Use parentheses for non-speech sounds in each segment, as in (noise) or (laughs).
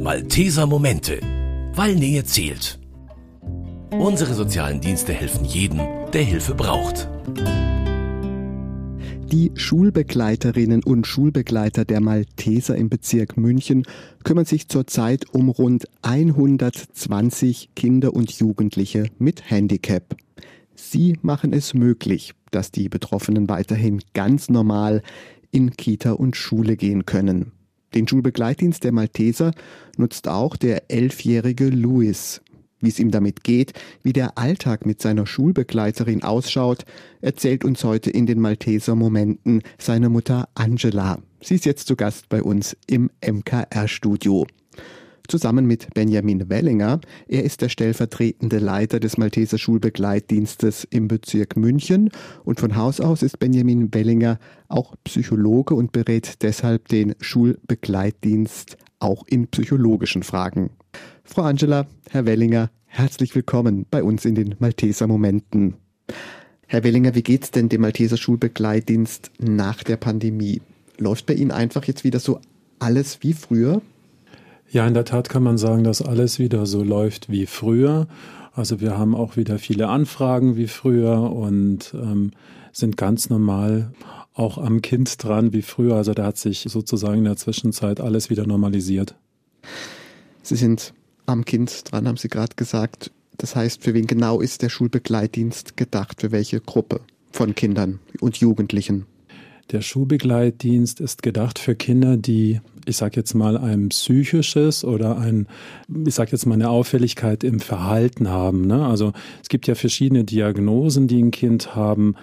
Malteser Momente, weil Nähe zählt. Unsere sozialen Dienste helfen jedem, der Hilfe braucht. Die Schulbegleiterinnen und Schulbegleiter der Malteser im Bezirk München kümmern sich zurzeit um rund 120 Kinder und Jugendliche mit Handicap. Sie machen es möglich, dass die Betroffenen weiterhin ganz normal in Kita und Schule gehen können. Den Schulbegleitdienst der Malteser nutzt auch der elfjährige Louis. Wie es ihm damit geht, wie der Alltag mit seiner Schulbegleiterin ausschaut, erzählt uns heute in den Malteser Momenten seine Mutter Angela. Sie ist jetzt zu Gast bei uns im MKR-Studio zusammen mit Benjamin Wellinger. Er ist der stellvertretende Leiter des Malteser Schulbegleitdienstes im Bezirk München und von Haus aus ist Benjamin Wellinger auch Psychologe und berät deshalb den Schulbegleitdienst auch in psychologischen Fragen. Frau Angela, Herr Wellinger, herzlich willkommen bei uns in den Malteser Momenten. Herr Wellinger, wie geht's denn dem Malteser Schulbegleitdienst nach der Pandemie? Läuft bei Ihnen einfach jetzt wieder so alles wie früher? Ja, in der Tat kann man sagen, dass alles wieder so läuft wie früher. Also wir haben auch wieder viele Anfragen wie früher und ähm, sind ganz normal auch am Kind dran wie früher. Also da hat sich sozusagen in der Zwischenzeit alles wieder normalisiert. Sie sind am Kind dran, haben Sie gerade gesagt. Das heißt, für wen genau ist der Schulbegleitdienst gedacht? Für welche Gruppe von Kindern und Jugendlichen? Der Schulbegleitdienst ist gedacht für Kinder, die, ich sage jetzt mal, ein psychisches oder ein, ich sage jetzt mal, eine Auffälligkeit im Verhalten haben. Ne? Also es gibt ja verschiedene Diagnosen, die ein Kind haben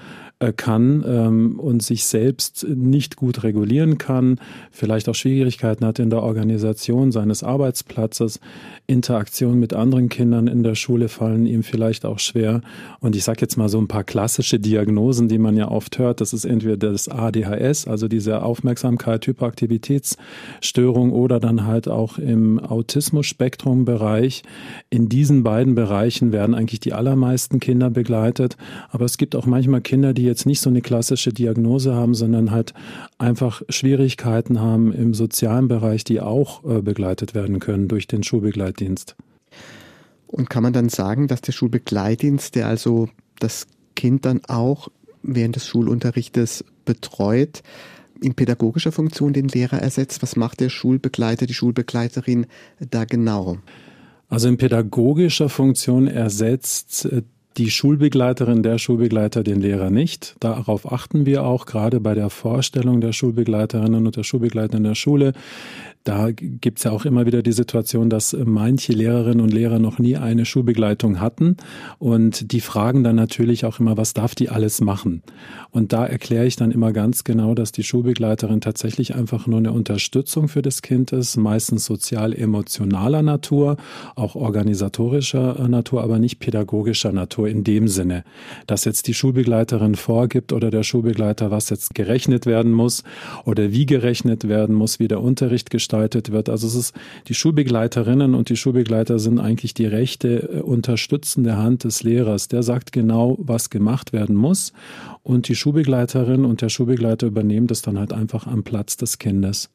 kann ähm, und sich selbst nicht gut regulieren kann, vielleicht auch Schwierigkeiten hat in der Organisation seines Arbeitsplatzes, Interaktion mit anderen Kindern in der Schule fallen ihm vielleicht auch schwer. Und ich sage jetzt mal so ein paar klassische Diagnosen, die man ja oft hört. Das ist entweder das ADHS, also diese Aufmerksamkeit, Hyperaktivitätsstörung oder dann halt auch im Autismus-Spektrum-Bereich. In diesen beiden Bereichen werden eigentlich die allermeisten Kinder begleitet. Aber es gibt auch manchmal Kinder, die jetzt nicht so eine klassische Diagnose haben, sondern halt einfach Schwierigkeiten haben im sozialen Bereich, die auch äh, begleitet werden können durch den Schulbegleitdienst. Und kann man dann sagen, dass der Schulbegleitdienst, der also das Kind dann auch während des Schulunterrichtes betreut, in pädagogischer Funktion den Lehrer ersetzt? Was macht der Schulbegleiter, die Schulbegleiterin da genau? Also in pädagogischer Funktion ersetzt äh, die Schulbegleiterin, der Schulbegleiter den Lehrer nicht. Darauf achten wir auch gerade bei der Vorstellung der Schulbegleiterinnen und der Schulbegleiter in der Schule, da gibt es ja auch immer wieder die Situation, dass manche Lehrerinnen und Lehrer noch nie eine Schulbegleitung hatten und die fragen dann natürlich auch immer, was darf die alles machen? Und da erkläre ich dann immer ganz genau, dass die Schulbegleiterin tatsächlich einfach nur eine Unterstützung für das Kind ist, meistens sozial-emotionaler Natur, auch organisatorischer Natur, aber nicht pädagogischer Natur in dem Sinne, dass jetzt die Schulbegleiterin vorgibt oder der Schulbegleiter, was jetzt gerechnet werden muss oder wie gerechnet werden muss, wie der Unterricht gestaltet gestaltet wird. Also es ist die Schulbegleiterinnen und die Schulbegleiter sind eigentlich die rechte äh, unterstützende Hand des Lehrers. Der sagt genau, was gemacht werden muss und die Schulbegleiterin und der Schulbegleiter übernehmen das dann halt einfach am Platz des Kindes.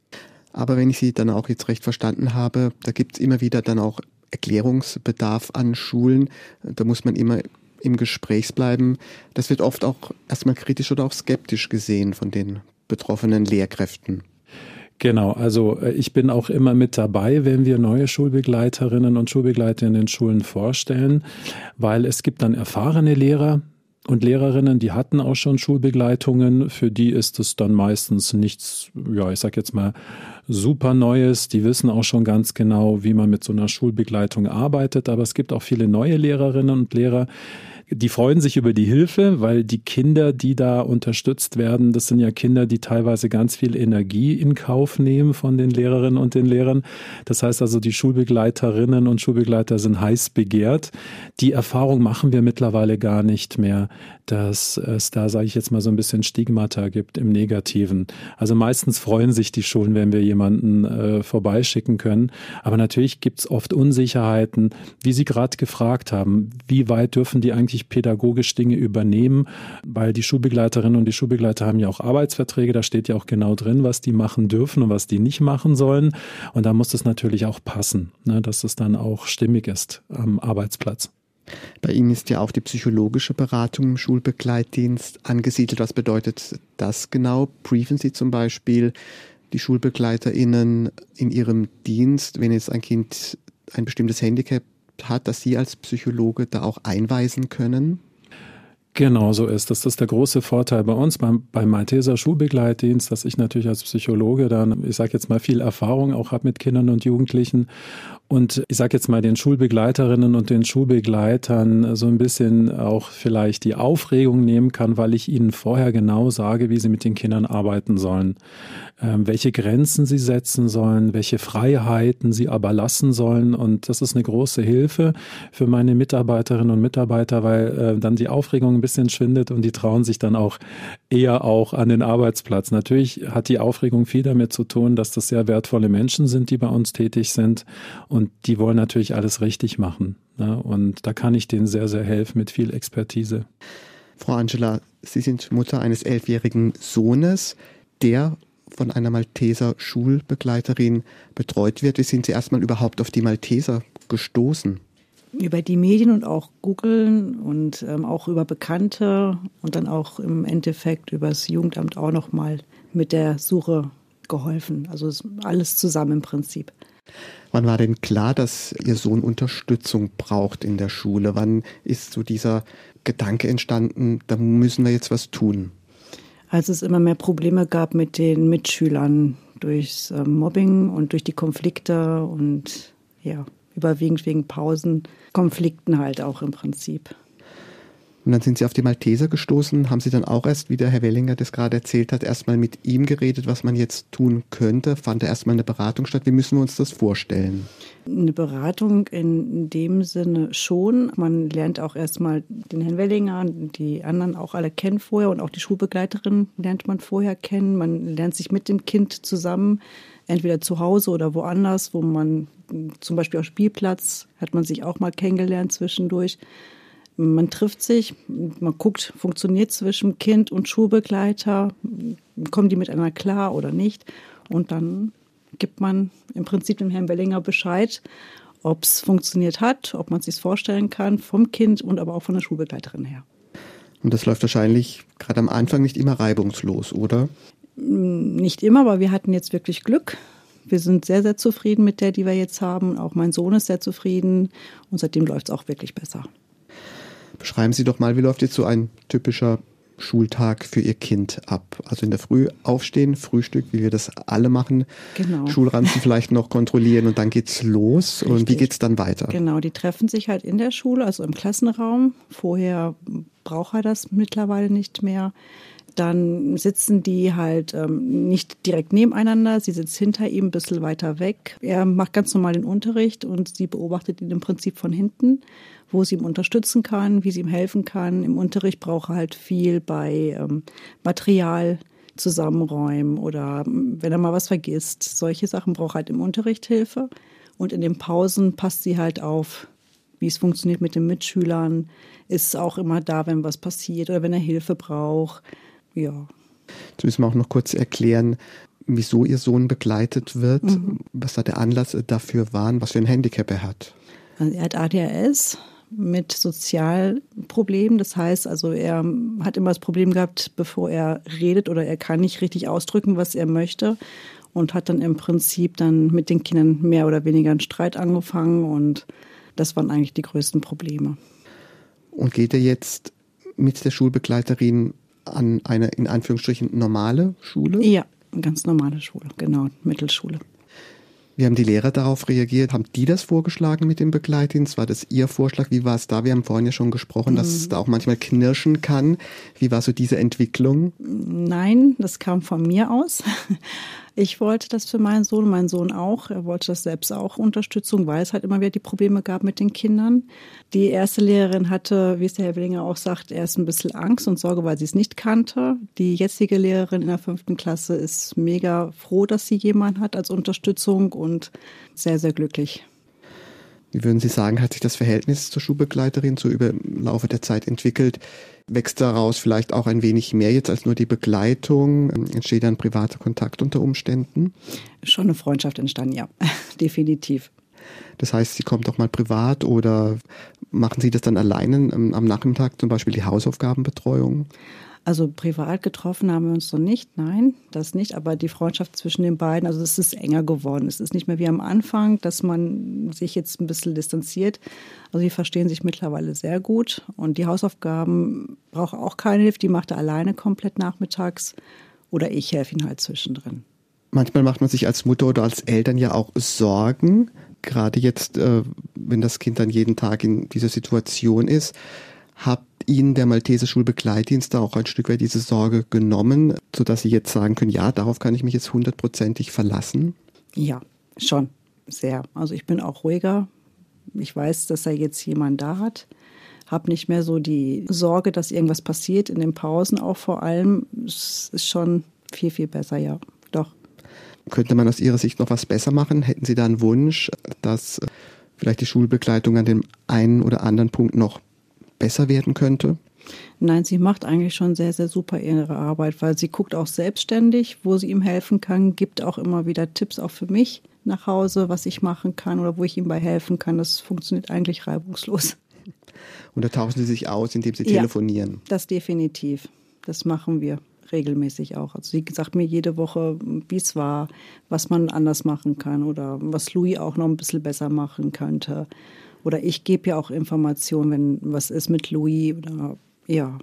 Aber wenn ich Sie dann auch jetzt recht verstanden habe, da gibt es immer wieder dann auch Erklärungsbedarf an Schulen. Da muss man immer im Gespräch bleiben. Das wird oft auch erstmal kritisch oder auch skeptisch gesehen von den betroffenen Lehrkräften. Genau, also äh, ich bin auch immer mit dabei, wenn wir neue Schulbegleiterinnen und Schulbegleiter in den Schulen vorstellen, weil es gibt dann erfahrene Lehrer, und Lehrerinnen, die hatten auch schon Schulbegleitungen, für die ist es dann meistens nichts, ja, ich sag jetzt mal, super Neues. Die wissen auch schon ganz genau, wie man mit so einer Schulbegleitung arbeitet. Aber es gibt auch viele neue Lehrerinnen und Lehrer, die freuen sich über die Hilfe, weil die Kinder, die da unterstützt werden, das sind ja Kinder, die teilweise ganz viel Energie in Kauf nehmen von den Lehrerinnen und den Lehrern. Das heißt also, die Schulbegleiterinnen und Schulbegleiter sind heiß begehrt. Die Erfahrung machen wir mittlerweile gar nicht mehr. dass es da, sage ich jetzt mal, so ein bisschen Stigmata gibt im Negativen. Also meistens freuen sich die Schulen, wenn wir jemanden äh, vorbeischicken können. Aber natürlich gibt es oft Unsicherheiten, wie Sie gerade gefragt haben. Wie weit dürfen die eigentlich pädagogisch Dinge übernehmen? Weil die Schulbegleiterinnen und die Schulbegleiter haben ja auch Arbeitsverträge, da steht ja auch genau drin, was die machen dürfen und was die nicht machen sollen. Und da muss es natürlich auch passen, ne, dass es dann auch stimmig ist am Arbeitsplatz. Bei Ihnen ist ja auch die psychologische Beratung im Schulbegleitdienst angesiedelt. Was bedeutet das genau? Briefen Sie zum Beispiel die SchulbegleiterInnen in ihrem Dienst, wenn jetzt ein Kind ein bestimmtes Handicap hat, dass Sie als Psychologe da auch einweisen können? Genau so ist. Das ist der große Vorteil bei uns beim, beim Malteser Schulbegleitdienst, dass ich natürlich als Psychologe dann, ich sage jetzt mal, viel Erfahrung auch habe mit Kindern und Jugendlichen und ich sage jetzt mal den Schulbegleiterinnen und den Schulbegleitern so ein bisschen auch vielleicht die Aufregung nehmen kann, weil ich ihnen vorher genau sage, wie sie mit den Kindern arbeiten sollen, ähm, welche Grenzen sie setzen sollen, welche Freiheiten sie aber lassen sollen. Und das ist eine große Hilfe für meine Mitarbeiterinnen und Mitarbeiter, weil äh, dann die Aufregung bisschen schwindet und die trauen sich dann auch eher auch an den Arbeitsplatz. Natürlich hat die Aufregung viel damit zu tun, dass das sehr wertvolle Menschen sind, die bei uns tätig sind. Und die wollen natürlich alles richtig machen. Ne? Und da kann ich denen sehr, sehr helfen mit viel Expertise. Frau Angela, Sie sind Mutter eines elfjährigen Sohnes, der von einer Malteser Schulbegleiterin betreut wird. Wie sind Sie erstmal überhaupt auf die Malteser gestoßen? Über die Medien und auch googeln und ähm, auch über Bekannte und dann auch im Endeffekt über das Jugendamt auch nochmal mit der Suche geholfen. Also alles zusammen im Prinzip. Wann war denn klar, dass Ihr Sohn Unterstützung braucht in der Schule? Wann ist so dieser Gedanke entstanden, da müssen wir jetzt was tun? Als es immer mehr Probleme gab mit den Mitschülern durchs ähm, Mobbing und durch die Konflikte und ja, überwiegend wegen Pausen, Konflikten halt auch im Prinzip. Und dann sind Sie auf die Malteser gestoßen, haben Sie dann auch erst, wie der Herr Wellinger das gerade erzählt hat, erstmal mit ihm geredet, was man jetzt tun könnte? Fand da erstmal eine Beratung statt? Wie müssen wir uns das vorstellen? Eine Beratung in dem Sinne schon. Man lernt auch erstmal den Herrn Wellinger, die anderen auch alle kennen vorher und auch die Schulbegleiterin lernt man vorher kennen. Man lernt sich mit dem Kind zusammen, entweder zu Hause oder woanders, wo man zum Beispiel auf Spielplatz hat man sich auch mal kennengelernt zwischendurch. Man trifft sich, man guckt, funktioniert zwischen Kind und Schulbegleiter, kommen die miteinander klar oder nicht. Und dann gibt man im Prinzip dem Herrn Bellinger Bescheid, ob es funktioniert hat, ob man es sich vorstellen kann, vom Kind und aber auch von der Schulbegleiterin her. Und das läuft wahrscheinlich gerade am Anfang nicht immer reibungslos, oder? Nicht immer, aber wir hatten jetzt wirklich Glück. Wir sind sehr, sehr zufrieden mit der, die wir jetzt haben. Auch mein Sohn ist sehr zufrieden und seitdem läuft es auch wirklich besser. Beschreiben Sie doch mal, wie läuft jetzt so ein typischer Schultag für Ihr Kind ab? Also in der Früh aufstehen, Frühstück, wie wir das alle machen. Genau. Schulranzen (laughs) vielleicht noch kontrollieren und dann geht's los. Richtig. Und wie geht's dann weiter? Genau, die treffen sich halt in der Schule, also im Klassenraum. Vorher braucht er das mittlerweile nicht mehr. Dann sitzen die halt ähm, nicht direkt nebeneinander, sie sitzt hinter ihm ein bisschen weiter weg. Er macht ganz normal den Unterricht und sie beobachtet ihn im Prinzip von hinten wo sie ihm unterstützen kann, wie sie ihm helfen kann. Im Unterricht braucht er halt viel bei ähm, Material zusammenräumen oder ähm, wenn er mal was vergisst. Solche Sachen braucht er halt im Unterricht Hilfe. Und in den Pausen passt sie halt auf, wie es funktioniert mit den Mitschülern, ist auch immer da, wenn was passiert oder wenn er Hilfe braucht. Ja. Jetzt müssen wir auch noch kurz erklären, wieso Ihr Sohn begleitet wird, mhm. was da der Anlass dafür war, was für ein Handicap er hat. Also er hat ADHS, mit Sozialproblemen. Das heißt also, er hat immer das Problem gehabt, bevor er redet oder er kann nicht richtig ausdrücken, was er möchte und hat dann im Prinzip dann mit den Kindern mehr oder weniger einen Streit angefangen und das waren eigentlich die größten Probleme. Und geht er jetzt mit der Schulbegleiterin an eine in Anführungsstrichen normale Schule? Ja, eine ganz normale Schule, genau, Mittelschule. Wie haben die Lehrer darauf reagiert? Haben die das vorgeschlagen mit dem Begleitdienst? War das Ihr Vorschlag? Wie war es da? Wir haben vorhin ja schon gesprochen, dass es mhm. da auch manchmal knirschen kann. Wie war so diese Entwicklung? Nein, das kam von mir aus. Ich wollte das für meinen Sohn, mein Sohn auch. Er wollte das selbst auch, Unterstützung, weil es halt immer wieder die Probleme gab mit den Kindern. Die erste Lehrerin hatte, wie es der Herr Willinger auch sagt, erst ein bisschen Angst und Sorge, weil sie es nicht kannte. Die jetzige Lehrerin in der fünften Klasse ist mega froh, dass sie jemanden hat als Unterstützung und sehr, sehr glücklich. Wie würden Sie sagen, hat sich das Verhältnis zur Schulbegleiterin so über Laufe der Zeit entwickelt? Wächst daraus vielleicht auch ein wenig mehr jetzt als nur die Begleitung? Entsteht ein privater Kontakt unter Umständen? Schon eine Freundschaft entstanden, ja, (laughs) definitiv. Das heißt, Sie kommt auch mal privat oder machen Sie das dann alleine am Nachmittag, zum Beispiel die Hausaufgabenbetreuung? Also privat getroffen haben wir uns noch nicht, nein, das nicht. Aber die Freundschaft zwischen den beiden, also es ist enger geworden. Es ist nicht mehr wie am Anfang, dass man sich jetzt ein bisschen distanziert. Also die verstehen sich mittlerweile sehr gut. Und die Hausaufgaben braucht auch keine Hilfe, die macht er alleine komplett nachmittags. Oder ich helfe ihm halt zwischendrin. Manchmal macht man sich als Mutter oder als Eltern ja auch Sorgen, gerade jetzt, äh, wenn das Kind dann jeden Tag in dieser Situation ist. Habt Ihnen der Malteser Schulbegleitdienst da auch ein Stück weit diese Sorge genommen, sodass Sie jetzt sagen können, ja, darauf kann ich mich jetzt hundertprozentig verlassen? Ja, schon sehr. Also ich bin auch ruhiger. Ich weiß, dass er jetzt jemanden da hat. Habe nicht mehr so die Sorge, dass irgendwas passiert in den Pausen auch vor allem. Es ist schon viel, viel besser, ja. Könnte man aus Ihrer Sicht noch was besser machen? Hätten Sie da einen Wunsch, dass vielleicht die Schulbegleitung an dem einen oder anderen Punkt noch besser werden könnte? Nein, sie macht eigentlich schon sehr, sehr super ihre Arbeit, weil sie guckt auch selbstständig, wo sie ihm helfen kann, gibt auch immer wieder Tipps auch für mich nach Hause, was ich machen kann oder wo ich ihm bei helfen kann. Das funktioniert eigentlich reibungslos. Und da tauschen Sie sich aus, indem Sie telefonieren? Ja, das definitiv. Das machen wir regelmäßig auch. Also sie sagt mir jede Woche, wie es war, was man anders machen kann oder was Louis auch noch ein bisschen besser machen könnte. Oder ich gebe ja auch Informationen, wenn was ist mit Louis oder ja.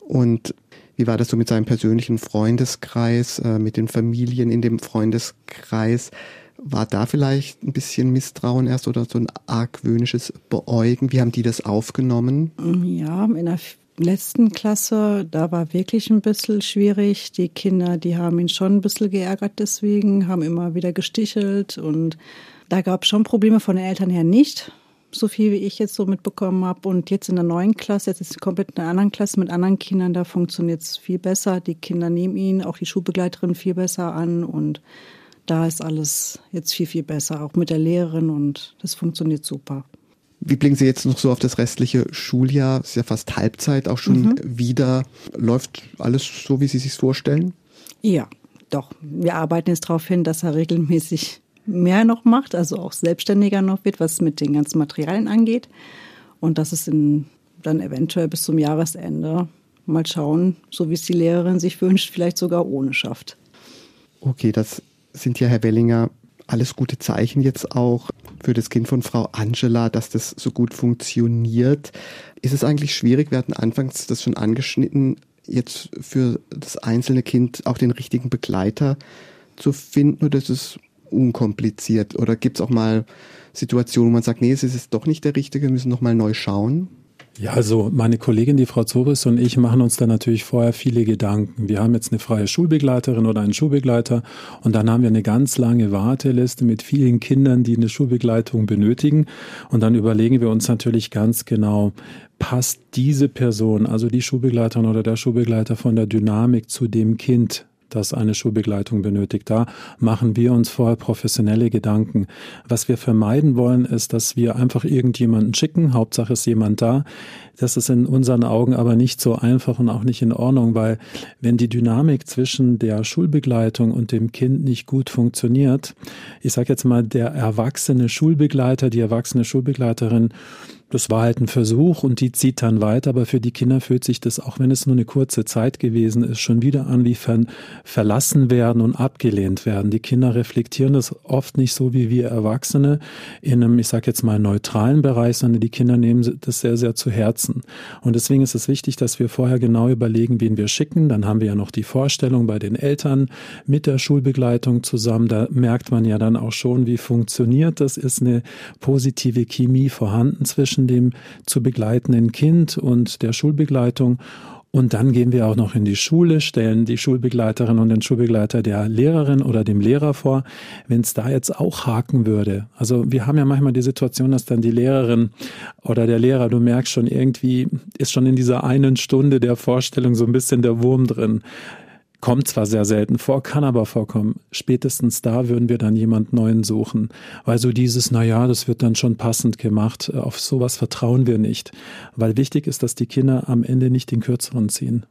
Und wie war das so mit seinem persönlichen Freundeskreis, äh, mit den Familien in dem Freundeskreis? War da vielleicht ein bisschen Misstrauen erst oder so ein argwöhnisches Beäugen? Wie haben die das aufgenommen? Ja, in der letzten Klasse, da war wirklich ein bisschen schwierig. Die Kinder, die haben ihn schon ein bisschen geärgert deswegen, haben immer wieder gestichelt und da gab es schon Probleme von den Eltern her nicht so viel wie ich jetzt so mitbekommen habe. Und jetzt in der neuen Klasse, jetzt ist es komplett in einer anderen Klasse mit anderen Kindern, da funktioniert es viel besser. Die Kinder nehmen ihn, auch die Schulbegleiterin viel besser an und da ist alles jetzt viel, viel besser, auch mit der Lehrerin und das funktioniert super. Wie blicken Sie jetzt noch so auf das restliche Schuljahr? Es ist ja fast Halbzeit auch schon mhm. wieder. Läuft alles so, wie Sie sich vorstellen? Ja, doch. Wir arbeiten jetzt darauf hin, dass er regelmäßig mehr noch macht, also auch selbstständiger noch wird, was mit den ganzen Materialien angeht. Und dass es in, dann eventuell bis zum Jahresende mal schauen, so wie es die Lehrerin sich wünscht, vielleicht sogar ohne schafft. Okay, das sind ja, Herr Wellinger, alles gute Zeichen jetzt auch für das Kind von Frau Angela, dass das so gut funktioniert. Ist es eigentlich schwierig, wir hatten anfangs das schon angeschnitten, jetzt für das einzelne Kind auch den richtigen Begleiter zu finden oder ist es unkompliziert? Oder gibt es auch mal Situationen, wo man sagt, nee, es ist doch nicht der Richtige, wir müssen noch mal neu schauen? Ja, also meine Kollegin, die Frau Zoris und ich machen uns da natürlich vorher viele Gedanken. Wir haben jetzt eine freie Schulbegleiterin oder einen Schulbegleiter und dann haben wir eine ganz lange Warteliste mit vielen Kindern, die eine Schulbegleitung benötigen. Und dann überlegen wir uns natürlich ganz genau, passt diese Person, also die Schulbegleiterin oder der Schulbegleiter von der Dynamik zu dem Kind, das eine Schulbegleitung benötigt. Da machen wir uns vorher professionelle Gedanken. Was wir vermeiden wollen, ist, dass wir einfach irgendjemanden schicken. Hauptsache ist jemand da. Das ist in unseren Augen aber nicht so einfach und auch nicht in Ordnung, weil wenn die Dynamik zwischen der Schulbegleitung und dem Kind nicht gut funktioniert, ich sage jetzt mal, der erwachsene Schulbegleiter, die erwachsene Schulbegleiterin das war halt ein Versuch und die zieht dann weiter, aber für die Kinder fühlt sich das, auch wenn es nur eine kurze Zeit gewesen ist, schon wieder an wie ver verlassen werden und abgelehnt werden. Die Kinder reflektieren das oft nicht so wie wir Erwachsene in einem, ich sage jetzt mal, neutralen Bereich, sondern die Kinder nehmen das sehr, sehr zu Herzen. Und deswegen ist es wichtig, dass wir vorher genau überlegen, wen wir schicken. Dann haben wir ja noch die Vorstellung bei den Eltern mit der Schulbegleitung zusammen. Da merkt man ja dann auch schon, wie funktioniert das. Ist eine positive Chemie vorhanden zwischen dem zu begleitenden Kind und der Schulbegleitung. Und dann gehen wir auch noch in die Schule, stellen die Schulbegleiterin und den Schulbegleiter der Lehrerin oder dem Lehrer vor. Wenn es da jetzt auch haken würde. Also wir haben ja manchmal die Situation, dass dann die Lehrerin oder der Lehrer, du merkst schon irgendwie, ist schon in dieser einen Stunde der Vorstellung so ein bisschen der Wurm drin. Kommt zwar sehr selten vor, kann aber vorkommen. Spätestens da würden wir dann jemand Neuen suchen. Weil so dieses, na ja, das wird dann schon passend gemacht. Auf sowas vertrauen wir nicht. Weil wichtig ist, dass die Kinder am Ende nicht den Kürzeren ziehen.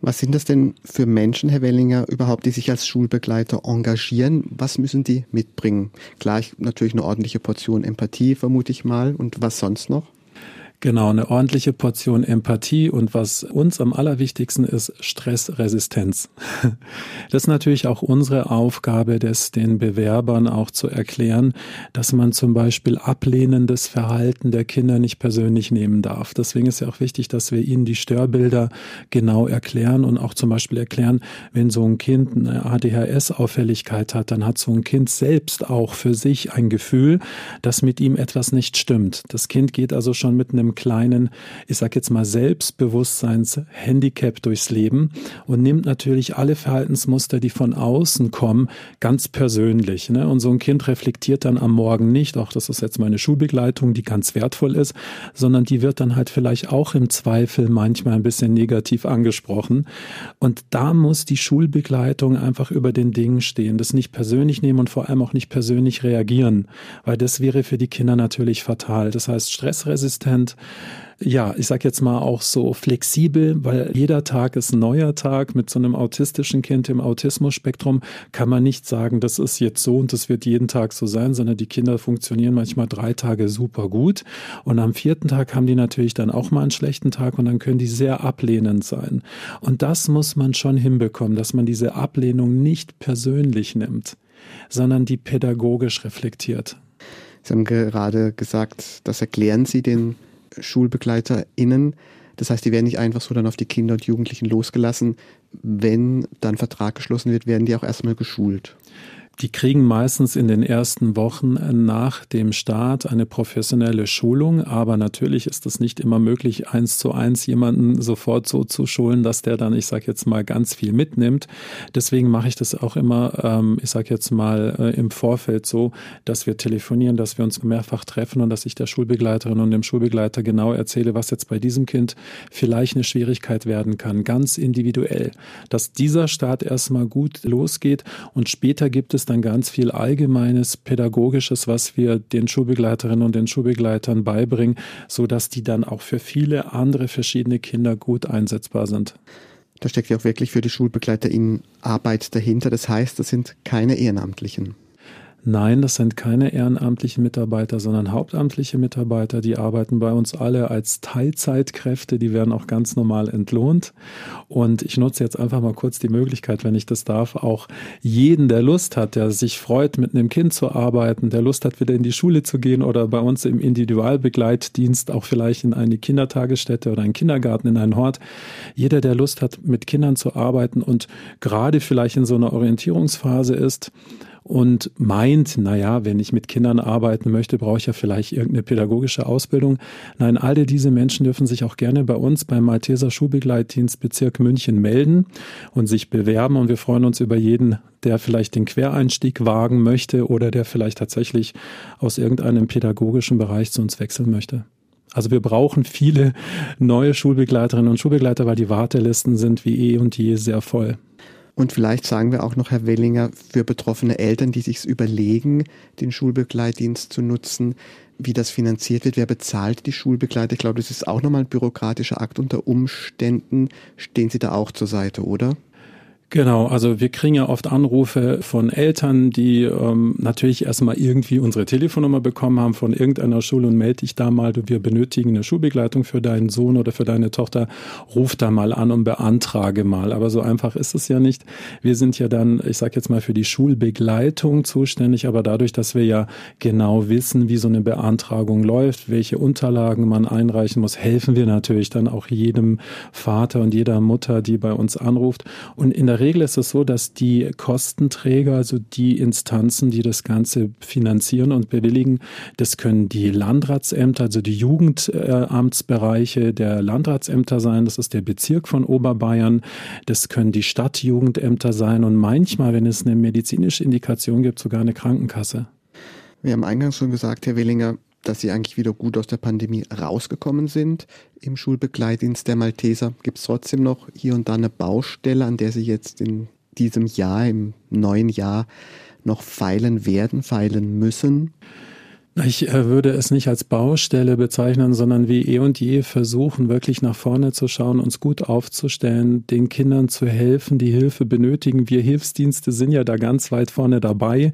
Was sind das denn für Menschen, Herr Wellinger, überhaupt, die sich als Schulbegleiter engagieren? Was müssen die mitbringen? Gleich natürlich eine ordentliche Portion Empathie, vermute ich mal. Und was sonst noch? Genau, eine ordentliche Portion Empathie und was uns am allerwichtigsten ist, Stressresistenz. (laughs) Das ist natürlich auch unsere Aufgabe, das den Bewerbern auch zu erklären, dass man zum Beispiel ablehnendes Verhalten der Kinder nicht persönlich nehmen darf. Deswegen ist ja auch wichtig, dass wir ihnen die Störbilder genau erklären und auch zum Beispiel erklären, wenn so ein Kind eine ADHS-Auffälligkeit hat, dann hat so ein Kind selbst auch für sich ein Gefühl, dass mit ihm etwas nicht stimmt. Das Kind geht also schon mit einem kleinen, ich sag jetzt mal, Selbstbewusstseinshandicap durchs Leben und nimmt natürlich alle Verhaltensmuster, die von außen kommen, ganz persönlich. Ne? Und so ein Kind reflektiert dann am Morgen nicht, auch das ist jetzt meine Schulbegleitung, die ganz wertvoll ist, sondern die wird dann halt vielleicht auch im Zweifel manchmal ein bisschen negativ angesprochen. Und da muss die Schulbegleitung einfach über den Dingen stehen, das nicht persönlich nehmen und vor allem auch nicht persönlich reagieren, weil das wäre für die Kinder natürlich fatal. Das heißt, stressresistent, ja, ich sag jetzt mal auch so flexibel, weil jeder Tag ist ein neuer Tag. Mit so einem autistischen Kind im Autismus-Spektrum kann man nicht sagen, das ist jetzt so und das wird jeden Tag so sein, sondern die Kinder funktionieren manchmal drei Tage super gut und am vierten Tag haben die natürlich dann auch mal einen schlechten Tag und dann können die sehr ablehnend sein. Und das muss man schon hinbekommen, dass man diese Ablehnung nicht persönlich nimmt, sondern die pädagogisch reflektiert. Sie haben gerade gesagt, das erklären Sie den SchulbegleiterInnen. Das heißt, die werden nicht einfach so dann auf die Kinder und Jugendlichen losgelassen. Wenn dann Vertrag geschlossen wird, werden die auch erstmal geschult. Die kriegen meistens in den ersten Wochen nach dem Start eine professionelle Schulung, aber natürlich ist es nicht immer möglich, eins zu eins jemanden sofort so zu schulen, dass der dann, ich sage jetzt mal, ganz viel mitnimmt. Deswegen mache ich das auch immer, ähm, ich sage jetzt mal, äh, im Vorfeld so, dass wir telefonieren, dass wir uns mehrfach treffen und dass ich der Schulbegleiterin und dem Schulbegleiter genau erzähle, was jetzt bei diesem Kind vielleicht eine Schwierigkeit werden kann, ganz individuell. Dass dieser Start erstmal gut losgeht und später gibt es ist dann ganz viel allgemeines pädagogisches, was wir den Schulbegleiterinnen und den Schulbegleitern beibringen, so dass die dann auch für viele andere verschiedene Kinder gut einsetzbar sind. Da steckt ja auch wirklich für die SchulbegleiterInnen Arbeit dahinter. Das heißt, das sind keine Ehrenamtlichen. Nein, das sind keine ehrenamtlichen Mitarbeiter, sondern hauptamtliche Mitarbeiter. Die arbeiten bei uns alle als Teilzeitkräfte. Die werden auch ganz normal entlohnt. Und ich nutze jetzt einfach mal kurz die Möglichkeit, wenn ich das darf, auch jeden, der Lust hat, der sich freut, mit einem Kind zu arbeiten, der Lust hat, wieder in die Schule zu gehen oder bei uns im Individualbegleitdienst auch vielleicht in eine Kindertagesstätte oder einen Kindergarten in einen Hort. Jeder, der Lust hat, mit Kindern zu arbeiten und gerade vielleicht in so einer Orientierungsphase ist, und meint, naja, wenn ich mit Kindern arbeiten möchte, brauche ich ja vielleicht irgendeine pädagogische Ausbildung. Nein, alle diese Menschen dürfen sich auch gerne bei uns beim Malteser Schulbegleitdienst Bezirk München melden und sich bewerben. Und wir freuen uns über jeden, der vielleicht den Quereinstieg wagen möchte oder der vielleicht tatsächlich aus irgendeinem pädagogischen Bereich zu uns wechseln möchte. Also wir brauchen viele neue Schulbegleiterinnen und Schulbegleiter, weil die Wartelisten sind wie eh und je sehr voll. Und vielleicht sagen wir auch noch, Herr Wellinger, für betroffene Eltern, die sich überlegen, den Schulbegleitdienst zu nutzen, wie das finanziert wird, wer bezahlt die Schulbegleiter. Ich glaube, das ist auch nochmal ein bürokratischer Akt unter Umständen. Stehen Sie da auch zur Seite, oder? Genau, also wir kriegen ja oft Anrufe von Eltern, die ähm, natürlich erstmal irgendwie unsere Telefonnummer bekommen haben von irgendeiner Schule und melde dich da mal, du, wir benötigen eine Schulbegleitung für deinen Sohn oder für deine Tochter, ruf da mal an und beantrage mal. Aber so einfach ist es ja nicht. Wir sind ja dann, ich sage jetzt mal, für die Schulbegleitung zuständig, aber dadurch, dass wir ja genau wissen, wie so eine Beantragung läuft, welche Unterlagen man einreichen muss, helfen wir natürlich dann auch jedem Vater und jeder Mutter, die bei uns anruft. Und in der der Regel ist es so, dass die Kostenträger, also die Instanzen, die das Ganze finanzieren und bewilligen, das können die Landratsämter, also die Jugendamtsbereiche der Landratsämter sein. Das ist der Bezirk von Oberbayern. Das können die Stadtjugendämter sein und manchmal, wenn es eine medizinische Indikation gibt, sogar eine Krankenkasse. Wir haben eingangs schon gesagt, Herr Willinger, dass Sie eigentlich wieder gut aus der Pandemie rausgekommen sind im Schulbegleitdienst der Malteser. Gibt es trotzdem noch hier und da eine Baustelle, an der Sie jetzt in diesem Jahr, im neuen Jahr, noch feilen werden, feilen müssen? Ich äh, würde es nicht als Baustelle bezeichnen, sondern wie eh und je versuchen, wirklich nach vorne zu schauen, uns gut aufzustellen, den Kindern zu helfen, die Hilfe benötigen. Wir Hilfsdienste sind ja da ganz weit vorne dabei.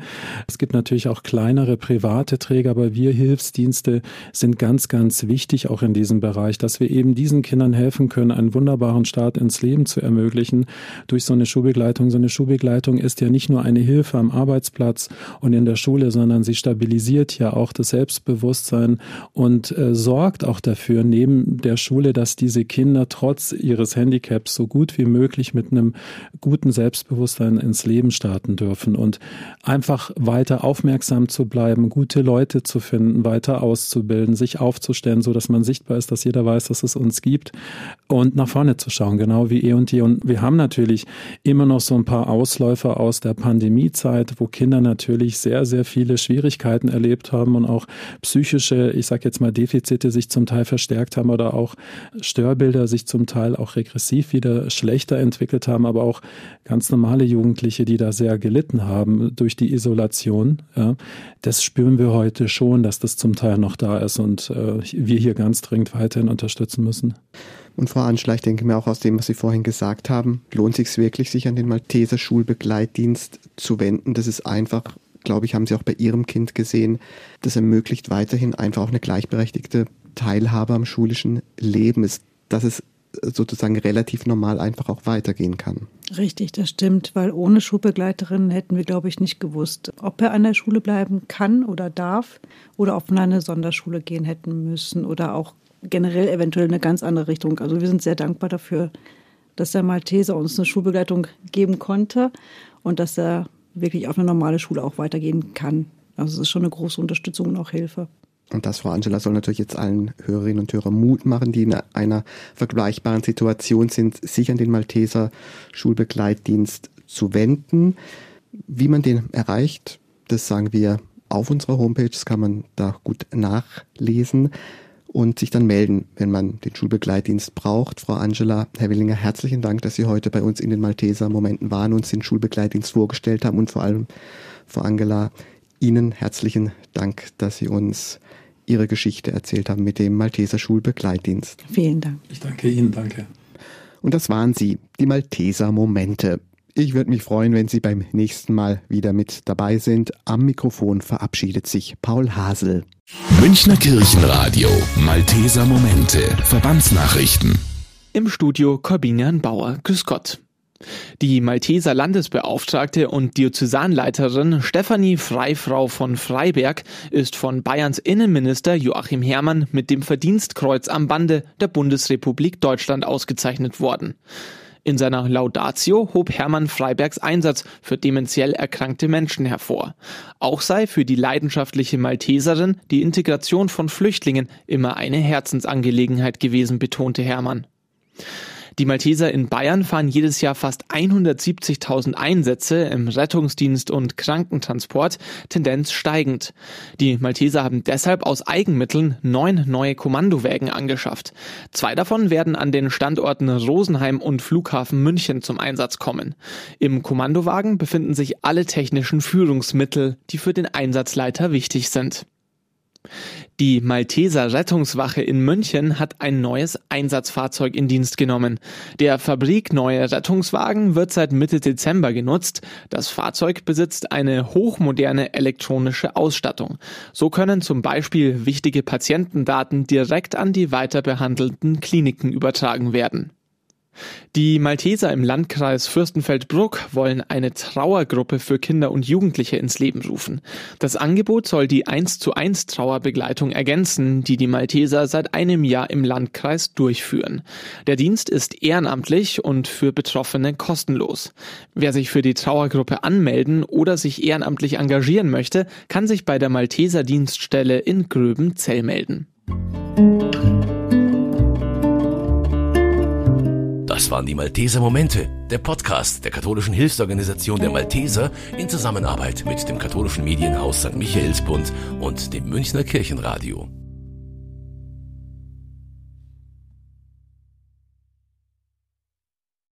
Es gibt natürlich auch kleinere private Träger, aber wir Hilfsdienste sind ganz, ganz wichtig auch in diesem Bereich, dass wir eben diesen Kindern helfen können, einen wunderbaren Start ins Leben zu ermöglichen durch so eine Schulbegleitung. So eine Schulbegleitung ist ja nicht nur eine Hilfe am Arbeitsplatz und in der Schule, sondern sie stabilisiert ja auch auch das Selbstbewusstsein und äh, sorgt auch dafür, neben der Schule, dass diese Kinder trotz ihres Handicaps so gut wie möglich mit einem guten Selbstbewusstsein ins Leben starten dürfen und einfach weiter aufmerksam zu bleiben, gute Leute zu finden, weiter auszubilden, sich aufzustellen, so dass man sichtbar ist, dass jeder weiß, dass es uns gibt und nach vorne zu schauen, genau wie eh und je. Und wir haben natürlich immer noch so ein paar Ausläufer aus der Pandemiezeit, wo Kinder natürlich sehr, sehr viele Schwierigkeiten erlebt haben und auch psychische, ich sage jetzt mal, Defizite sich zum Teil verstärkt haben oder auch Störbilder sich zum Teil auch regressiv wieder schlechter entwickelt haben, aber auch ganz normale Jugendliche, die da sehr gelitten haben durch die Isolation. Ja, das spüren wir heute schon, dass das zum Teil noch da ist und äh, wir hier ganz dringend weiterhin unterstützen müssen. Und Frau Anschlag, ich denke mir auch aus dem, was Sie vorhin gesagt haben, lohnt sich wirklich, sich an den Malteser Schulbegleitdienst zu wenden. Das ist einfach glaube ich, haben Sie auch bei Ihrem Kind gesehen. Das ermöglicht weiterhin einfach auch eine gleichberechtigte Teilhabe am schulischen Leben, ist, dass es sozusagen relativ normal einfach auch weitergehen kann. Richtig, das stimmt, weil ohne Schulbegleiterin hätten wir, glaube ich, nicht gewusst, ob er an der Schule bleiben kann oder darf oder ob wir in eine Sonderschule gehen hätten müssen oder auch generell eventuell in eine ganz andere Richtung. Also wir sind sehr dankbar dafür, dass der Malteser uns eine Schulbegleitung geben konnte und dass er wirklich auf eine normale Schule auch weitergehen kann. Also es ist schon eine große Unterstützung und auch Hilfe. Und das, Frau Angela, soll natürlich jetzt allen Hörerinnen und Hörern Mut machen, die in einer vergleichbaren Situation sind, sich an den Malteser Schulbegleitdienst zu wenden. Wie man den erreicht, das sagen wir auf unserer Homepage, das kann man da gut nachlesen und sich dann melden, wenn man den Schulbegleitdienst braucht. Frau Angela, Herr Willinger, herzlichen Dank, dass Sie heute bei uns in den Malteser Momenten waren, uns den Schulbegleitdienst vorgestellt haben und vor allem, Frau Angela, Ihnen herzlichen Dank, dass Sie uns Ihre Geschichte erzählt haben mit dem Malteser Schulbegleitdienst. Vielen Dank. Ich danke Ihnen, danke. Und das waren sie, die Malteser Momente. Ich würde mich freuen, wenn Sie beim nächsten Mal wieder mit dabei sind. Am Mikrofon verabschiedet sich Paul Hasel. Münchner Kirchenradio, Malteser Momente, Verbandsnachrichten. Im Studio Corbinian Bauer, Grüß Gott. Die Malteser Landesbeauftragte und Diözesanleiterin Stefanie Freifrau von Freiberg ist von Bayerns Innenminister Joachim Herrmann mit dem Verdienstkreuz am Bande der Bundesrepublik Deutschland ausgezeichnet worden. In seiner Laudatio hob Hermann Freibergs Einsatz für dementiell erkrankte Menschen hervor. Auch sei für die leidenschaftliche Malteserin die Integration von Flüchtlingen immer eine Herzensangelegenheit gewesen, betonte Hermann. Die Malteser in Bayern fahren jedes Jahr fast 170.000 Einsätze im Rettungsdienst und Krankentransport, Tendenz steigend. Die Malteser haben deshalb aus Eigenmitteln neun neue Kommandowägen angeschafft. Zwei davon werden an den Standorten Rosenheim und Flughafen München zum Einsatz kommen. Im Kommandowagen befinden sich alle technischen Führungsmittel, die für den Einsatzleiter wichtig sind. Die Malteser Rettungswache in München hat ein neues Einsatzfahrzeug in Dienst genommen. Der fabrikneue Rettungswagen wird seit Mitte Dezember genutzt. Das Fahrzeug besitzt eine hochmoderne elektronische Ausstattung. So können zum Beispiel wichtige Patientendaten direkt an die weiterbehandelnden Kliniken übertragen werden. Die Malteser im Landkreis Fürstenfeldbruck wollen eine Trauergruppe für Kinder und Jugendliche ins Leben rufen. Das Angebot soll die 1 zu 1 Trauerbegleitung ergänzen, die die Malteser seit einem Jahr im Landkreis durchführen. Der Dienst ist ehrenamtlich und für Betroffene kostenlos. Wer sich für die Trauergruppe anmelden oder sich ehrenamtlich engagieren möchte, kann sich bei der Malteser Dienststelle in Gröbenzell melden. Das waren die Malteser Momente, der Podcast der katholischen Hilfsorganisation der Malteser in Zusammenarbeit mit dem katholischen Medienhaus St. Michaelsbund und dem Münchner Kirchenradio.